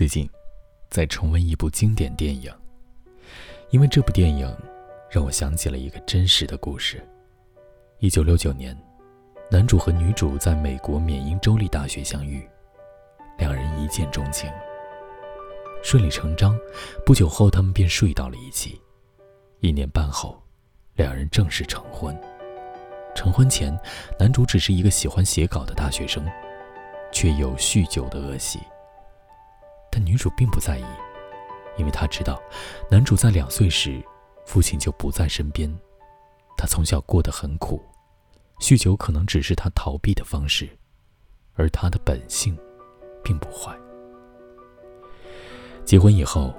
最近，在重温一部经典电影，因为这部电影让我想起了一个真实的故事。一九六九年，男主和女主在美国缅因州立大学相遇，两人一见钟情，顺理成章。不久后，他们便睡到了一起。一年半后，两人正式成婚。成婚前，男主只是一个喜欢写稿的大学生，却有酗酒的恶习。但女主并不在意，因为她知道，男主在两岁时，父亲就不在身边，他从小过得很苦，酗酒可能只是他逃避的方式，而他的本性，并不坏。结婚以后，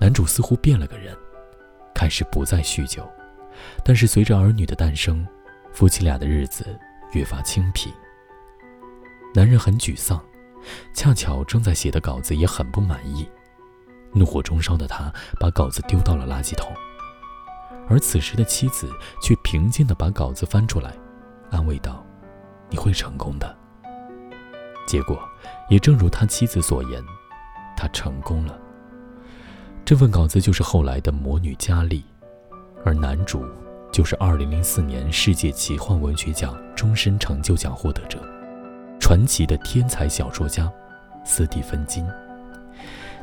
男主似乎变了个人，开始不再酗酒，但是随着儿女的诞生，夫妻俩的日子越发清贫。男人很沮丧。恰巧正在写的稿子也很不满意，怒火中烧的他把稿子丢到了垃圾桶，而此时的妻子却平静地把稿子翻出来，安慰道：“你会成功的。”结果也正如他妻子所言，他成功了。这份稿子就是后来的《魔女佳丽》，而男主就是2004年世界奇幻文学奖终身成就奖获得者。传奇的天才小说家斯蒂芬金，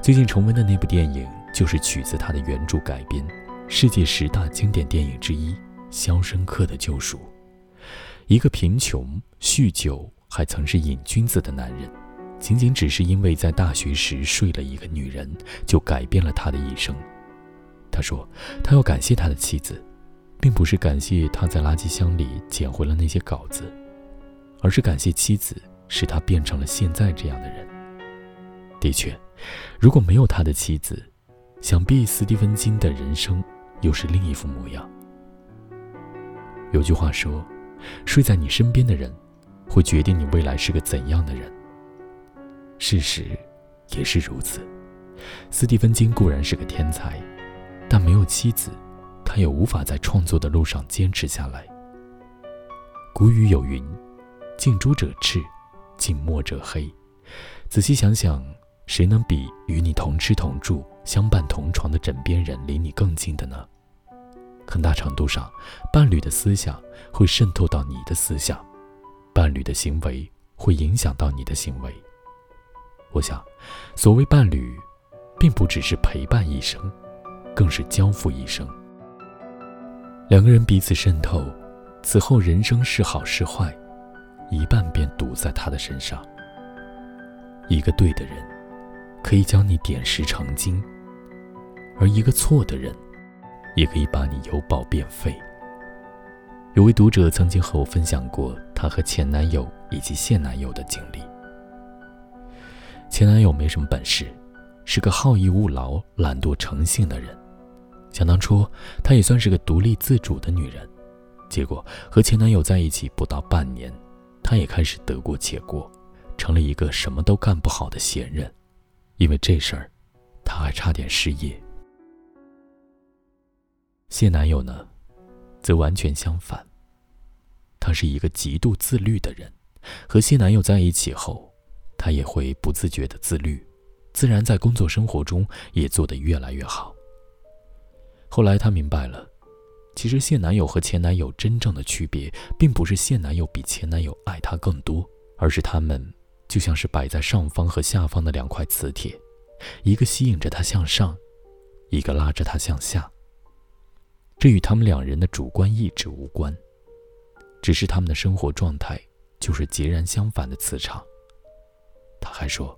最近重温的那部电影就是取自他的原著改编，世界十大经典电影之一《肖申克的救赎》。一个贫穷、酗酒，还曾是瘾君子的男人，仅仅只是因为在大学时睡了一个女人，就改变了他的一生。他说，他要感谢他的妻子，并不是感谢他在垃圾箱里捡回了那些稿子，而是感谢妻子。使他变成了现在这样的人。的确，如果没有他的妻子，想必斯蒂芬金的人生又是另一副模样。有句话说：“睡在你身边的人，会决定你未来是个怎样的人。”事实也是如此。斯蒂芬金固然是个天才，但没有妻子，他也无法在创作的路上坚持下来。古语有云：“近朱者赤。”近墨者黑，仔细想想，谁能比与你同吃同住、相伴同床的枕边人离你更近的呢？很大程度上，伴侣的思想会渗透到你的思想，伴侣的行为会影响到你的行为。我想，所谓伴侣，并不只是陪伴一生，更是交付一生。两个人彼此渗透，此后人生是好是坏。一半便堵在他的身上。一个对的人，可以将你点石成金；而一个错的人，也可以把你由宝变废。有位读者曾经和我分享过他和前男友以及现男友的经历。前男友没什么本事，是个好逸恶劳、懒惰成性的人。想当初，她也算是个独立自主的女人，结果和前男友在一起不到半年。他也开始得过且过，成了一个什么都干不好的闲人。因为这事儿，他还差点失业。现男友呢，则完全相反。他是一个极度自律的人，和现男友在一起后，他也会不自觉的自律，自然在工作生活中也做得越来越好。后来他明白了。其实现男友和前男友真正的区别，并不是现男友比前男友爱她更多，而是他们就像是摆在上方和下方的两块磁铁，一个吸引着他向上，一个拉着他向下。这与他们两人的主观意志无关，只是他们的生活状态就是截然相反的磁场。他还说，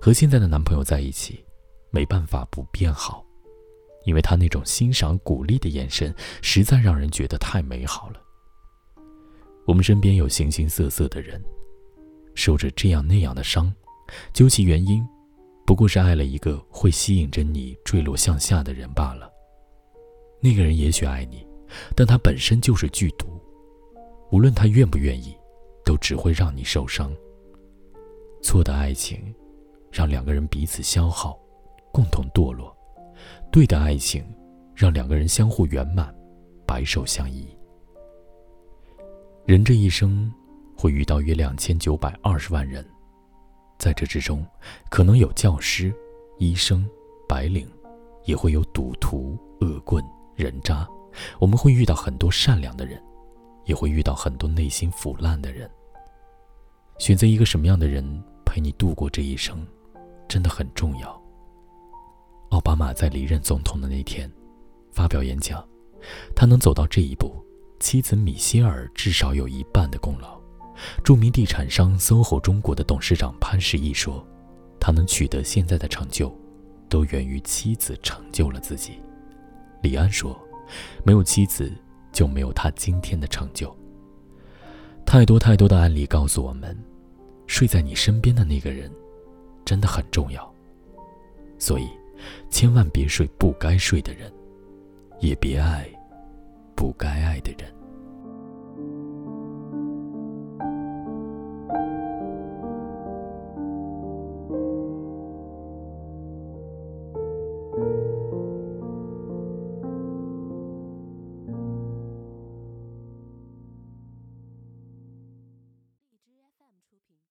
和现在的男朋友在一起，没办法不变好。因为他那种欣赏、鼓励的眼神，实在让人觉得太美好了。我们身边有形形色色的人，受着这样那样的伤，究其原因，不过是爱了一个会吸引着你坠落向下的人罢了。那个人也许爱你，但他本身就是剧毒，无论他愿不愿意，都只会让你受伤。错的爱情，让两个人彼此消耗，共同堕落。对的爱情，让两个人相互圆满，白首相依。人这一生会遇到约两千九百二十万人，在这之中，可能有教师、医生、白领，也会有赌徒、恶棍、人渣。我们会遇到很多善良的人，也会遇到很多内心腐烂的人。选择一个什么样的人陪你度过这一生，真的很重要。奥巴马在离任总统的那天，发表演讲，他能走到这一步，妻子米歇尔至少有一半的功劳。著名地产商 SOHO 中国的董事长潘石屹说：“他能取得现在的成就，都源于妻子成就了自己。”李安说。没有妻子，就没有他今天的成就。太多太多的案例告诉我们，睡在你身边的那个人，真的很重要。所以，千万别睡不该睡的人，也别爱不该爱的人。